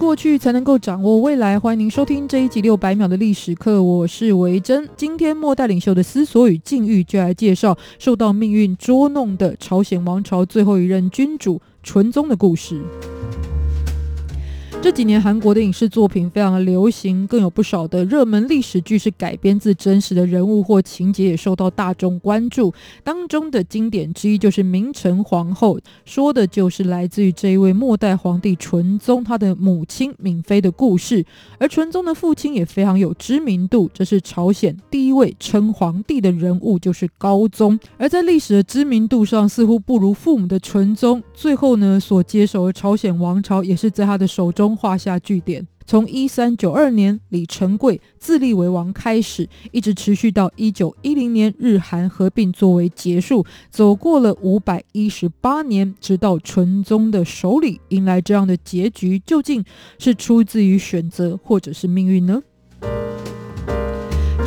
过去，才能够掌握未来。欢迎您收听这一集六百秒的历史课，我是维珍。今天末代领袖的思索与境遇，就来介绍受到命运捉弄的朝鲜王朝最后一任君主纯宗的故事。这几年，韩国的影视作品非常流行，更有不少的热门历史剧是改编自真实的人物或情节，也受到大众关注。当中的经典之一就是《明成皇后》，说的就是来自于这一位末代皇帝纯宗他的母亲闵妃的故事。而纯宗的父亲也非常有知名度，这是朝鲜第一位称皇帝的人物，就是高宗。而在历史的知名度上，似乎不如父母的纯宗，最后呢所接手的朝鲜王朝，也是在他的手中。画下句点，从一三九二年李成桂自立为王开始，一直持续到一九一零年日韩合并作为结束，走过了五百一十八年，直到纯宗的手里迎来这样的结局，究竟是出自于选择，或者是命运呢？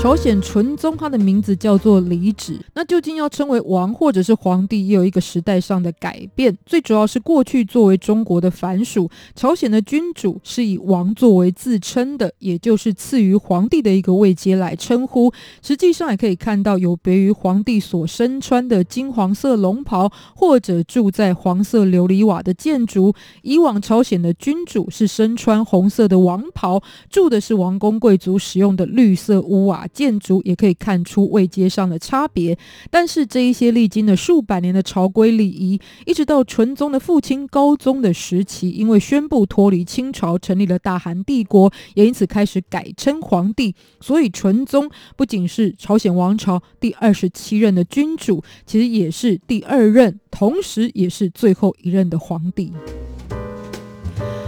朝鲜纯宗，他的名字叫做李祉。那究竟要称为王或者是皇帝，也有一个时代上的改变。最主要是过去作为中国的藩属，朝鲜的君主是以王作为自称的，也就是赐予皇帝的一个位阶来称呼。实际上也可以看到，有别于皇帝所身穿的金黄色龙袍，或者住在黄色琉璃瓦的建筑。以往朝鲜的君主是身穿红色的王袍，住的是王公贵族使用的绿色屋瓦。建筑也可以看出位阶上的差别，但是这一些历经了数百年的朝规礼仪，一直到纯宗的父亲高宗的时期，因为宣布脱离清朝，成立了大韩帝国，也因此开始改称皇帝。所以纯宗不仅是朝鲜王朝第二十七任的君主，其实也是第二任，同时也是最后一任的皇帝。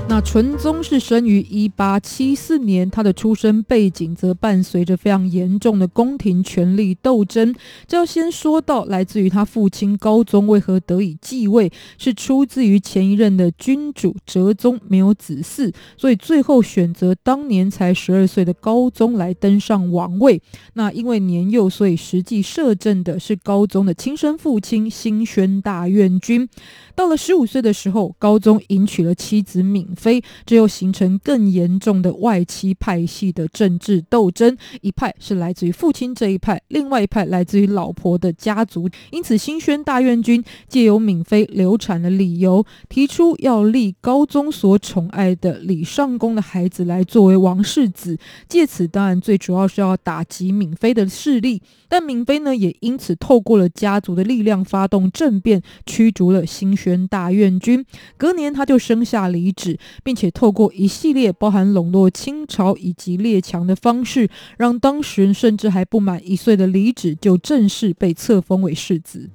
那纯宗是生于一八七四年，他的出生背景则伴随着非常严重的宫廷权力斗争。这要先说到来自于他父亲高宗为何得以继位，是出自于前一任的君主哲宗没有子嗣，所以最后选择当年才十二岁的高宗来登上王位。那因为年幼，所以实际摄政的是高宗的亲生父亲兴宣大院君。到了十五岁的时候，高宗迎娶了妻子闵妃，这又形成更严重的外戚派系的政治斗争。一派是来自于父亲这一派，另外一派来自于老婆的家族。因此，新宣大院君借由闵妃流产的理由，提出要立高宗所宠爱的李尚宫的孩子来作为王世子。借此，当然最主要是要打击闵妃的势力。但闵妃呢，也因此透过了家族的力量发动政变，驱逐了新宣宣。大院君，隔年他就生下李祉，并且透过一系列包含笼络清朝以及列强的方式，让当时甚至还不满一岁的李祉就正式被册封为世子。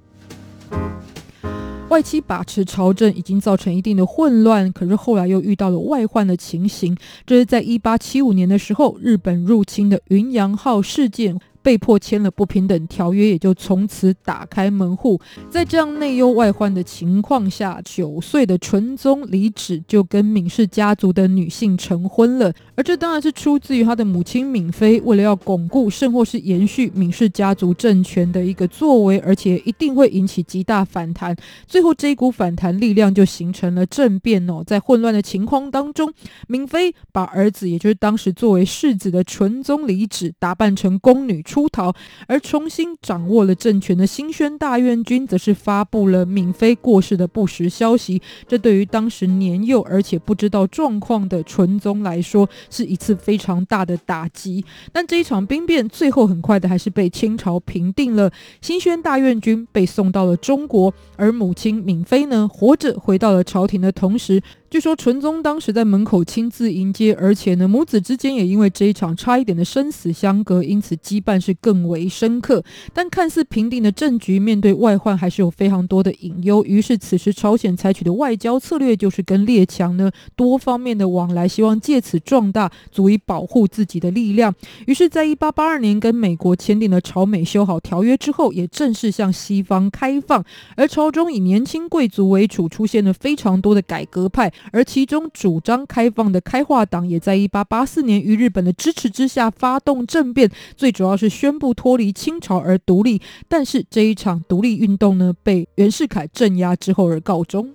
外戚把持朝政已经造成一定的混乱，可是后来又遇到了外患的情形。这是在一八七五年的时候，日本入侵的云阳号事件。被迫签了不平等条约，也就从此打开门户。在这样内忧外患的情况下，九岁的纯宗李祉就跟闵氏家族的女性成婚了。而这当然是出自于他的母亲闵妃为了要巩固甚或是延续闵氏家族政权的一个作为，而且一定会引起极大反弹。最后这一股反弹力量就形成了政变哦。在混乱的情况当中，闵妃把儿子，也就是当时作为世子的纯宗李祉打扮成宫女。出逃，而重新掌握了政权的新宣大院军，则是发布了闵妃过世的不实消息。这对于当时年幼而且不知道状况的纯宗来说，是一次非常大的打击。但这一场兵变最后很快的还是被清朝平定了。新宣大院军被送到了中国，而母亲闵妃呢，活着回到了朝廷的同时，据说纯宗当时在门口亲自迎接，而且呢，母子之间也因为这一场差一点的生死相隔，因此羁绊是更为深刻。但看似平定的政局，面对外患还是有非常多的隐忧。于是此时朝鲜采取的外交策略就是跟列强呢多方面的往来，希望借此壮大，足以保护自己的力量。于是，在一八八二年跟美国签订了朝美修好条约之后，也正式向西方开放。而朝中以年轻贵族为主，出现了非常多的改革派。而其中主张开放的开化党，也在1884年于日本的支持之下发动政变，最主要是宣布脱离清朝而独立。但是这一场独立运动呢，被袁世凯镇压之后而告终。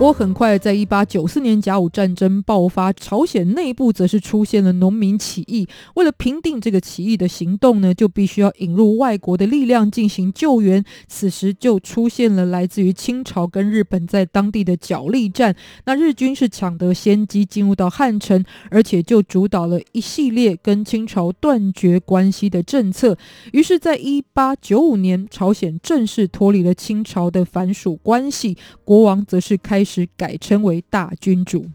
不过很快，在一八九四年甲午战争爆发，朝鲜内部则是出现了农民起义。为了平定这个起义的行动呢，就必须要引入外国的力量进行救援。此时就出现了来自于清朝跟日本在当地的角力战。那日军是抢得先机进入到汉城，而且就主导了一系列跟清朝断绝关系的政策。于是，在一八九五年，朝鲜正式脱离了清朝的藩属关系，国王则是开始。时改称为大君主。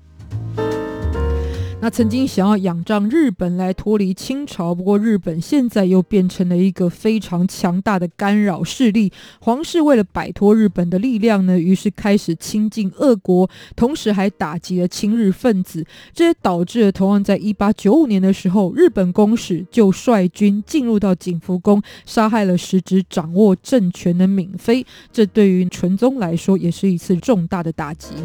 那曾经想要仰仗日本来脱离清朝，不过日本现在又变成了一个非常强大的干扰势力。皇室为了摆脱日本的力量呢，于是开始亲近俄国，同时还打击了亲日分子。这也导致了同样在一八九五年的时候，日本公使就率军进入到景福宫，杀害了实质掌握政权的闵妃。这对于纯宗来说，也是一次重大的打击。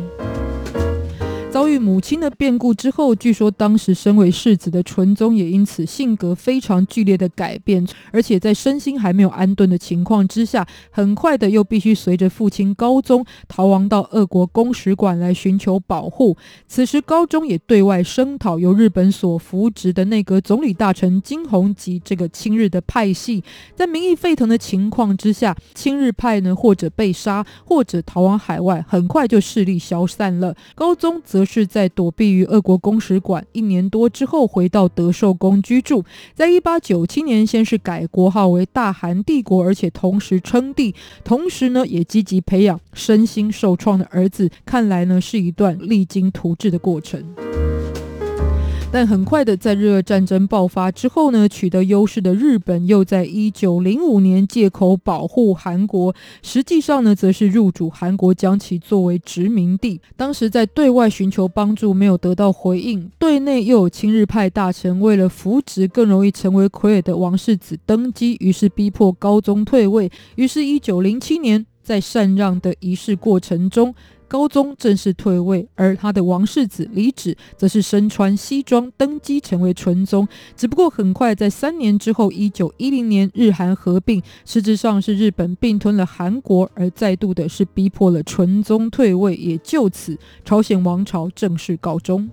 遭遇母亲的变故之后，据说当时身为世子的纯宗也因此性格非常剧烈的改变，而且在身心还没有安顿的情况之下，很快的又必须随着父亲高宗逃亡到俄国公使馆来寻求保护。此时高宗也对外声讨由日本所扶植的内阁总理大臣金弘吉这个亲日的派系，在民意沸腾的情况之下，亲日派呢或者被杀，或者逃往海外，很快就势力消散了。高宗则。是在躲避于俄国公使馆一年多之后，回到德寿宫居住。在一八九七年，先是改国号为大韩帝国，而且同时称帝，同时呢也积极培养身心受创的儿子。看来呢是一段励精图治的过程。但很快的，在日俄战争爆发之后呢，取得优势的日本又在一九零五年借口保护韩国，实际上呢，则是入主韩国，将其作为殖民地。当时在对外寻求帮助，没有得到回应；对内又有亲日派大臣为了扶植更容易成为傀儡的王世子登基，于是逼迫高宗退位。于是，一九零七年在禅让的仪式过程中。高宗正式退位，而他的王世子李祉则是身穿西装登基成为纯宗。只不过很快在三年之后，一九一零年日韩合并，实质上是日本并吞了韩国，而再度的是逼迫了纯宗退位，也就此朝鲜王朝正式告终。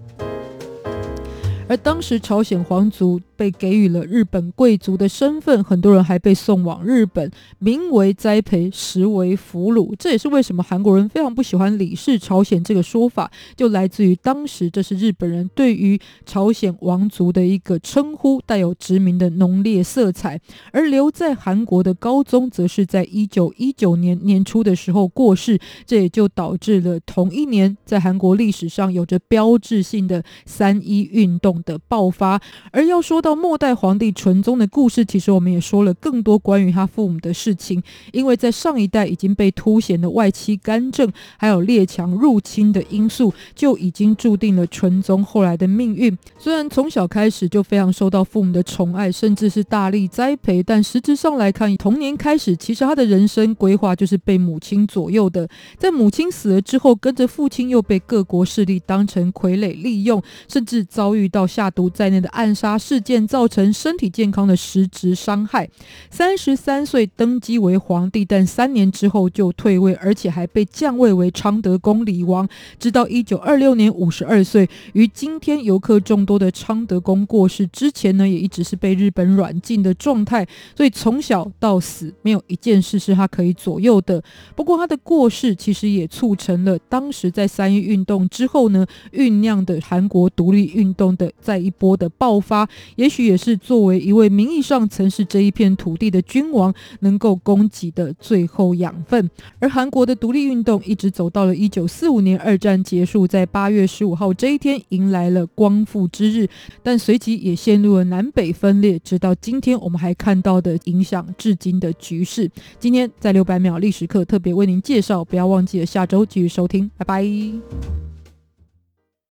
而当时朝鲜皇族。被给予了日本贵族的身份，很多人还被送往日本，名为栽培，实为俘虏。这也是为什么韩国人非常不喜欢李氏朝鲜这个说法，就来自于当时这是日本人对于朝鲜王族的一个称呼，带有殖民的浓烈色彩。而留在韩国的高宗，则是在一九一九年年初的时候过世，这也就导致了同一年在韩国历史上有着标志性的三一运动的爆发。而要说到末代皇帝纯宗的故事，其实我们也说了更多关于他父母的事情。因为在上一代已经被凸显的外戚干政，还有列强入侵的因素，就已经注定了纯宗后来的命运。虽然从小开始就非常受到父母的宠爱，甚至是大力栽培，但实质上来看，童年开始，其实他的人生规划就是被母亲左右的。在母亲死了之后，跟着父亲又被各国势力当成傀儡利用，甚至遭遇到下毒在内的暗杀事件。造成身体健康的实质伤害。三十三岁登基为皇帝，但三年之后就退位，而且还被降位为昌德宫李王。直到一九二六年五十二岁，于今天游客众多的昌德宫过世之前呢，也一直是被日本软禁的状态。所以从小到死，没有一件事是他可以左右的。不过他的过世其实也促成了当时在三一运动之后呢酝酿的韩国独立运动的再一波的爆发，也许也是作为一位名义上曾是这一片土地的君王能够供给的最后养分。而韩国的独立运动一直走到了一九四五年，二战结束，在八月十五号这一天迎来了光复之日，但随即也陷入了南北分裂，直到今天我们还看到的影响至今的局势。今天在六百秒历史课特别为您介绍，不要忘记了下周继续收听，拜拜。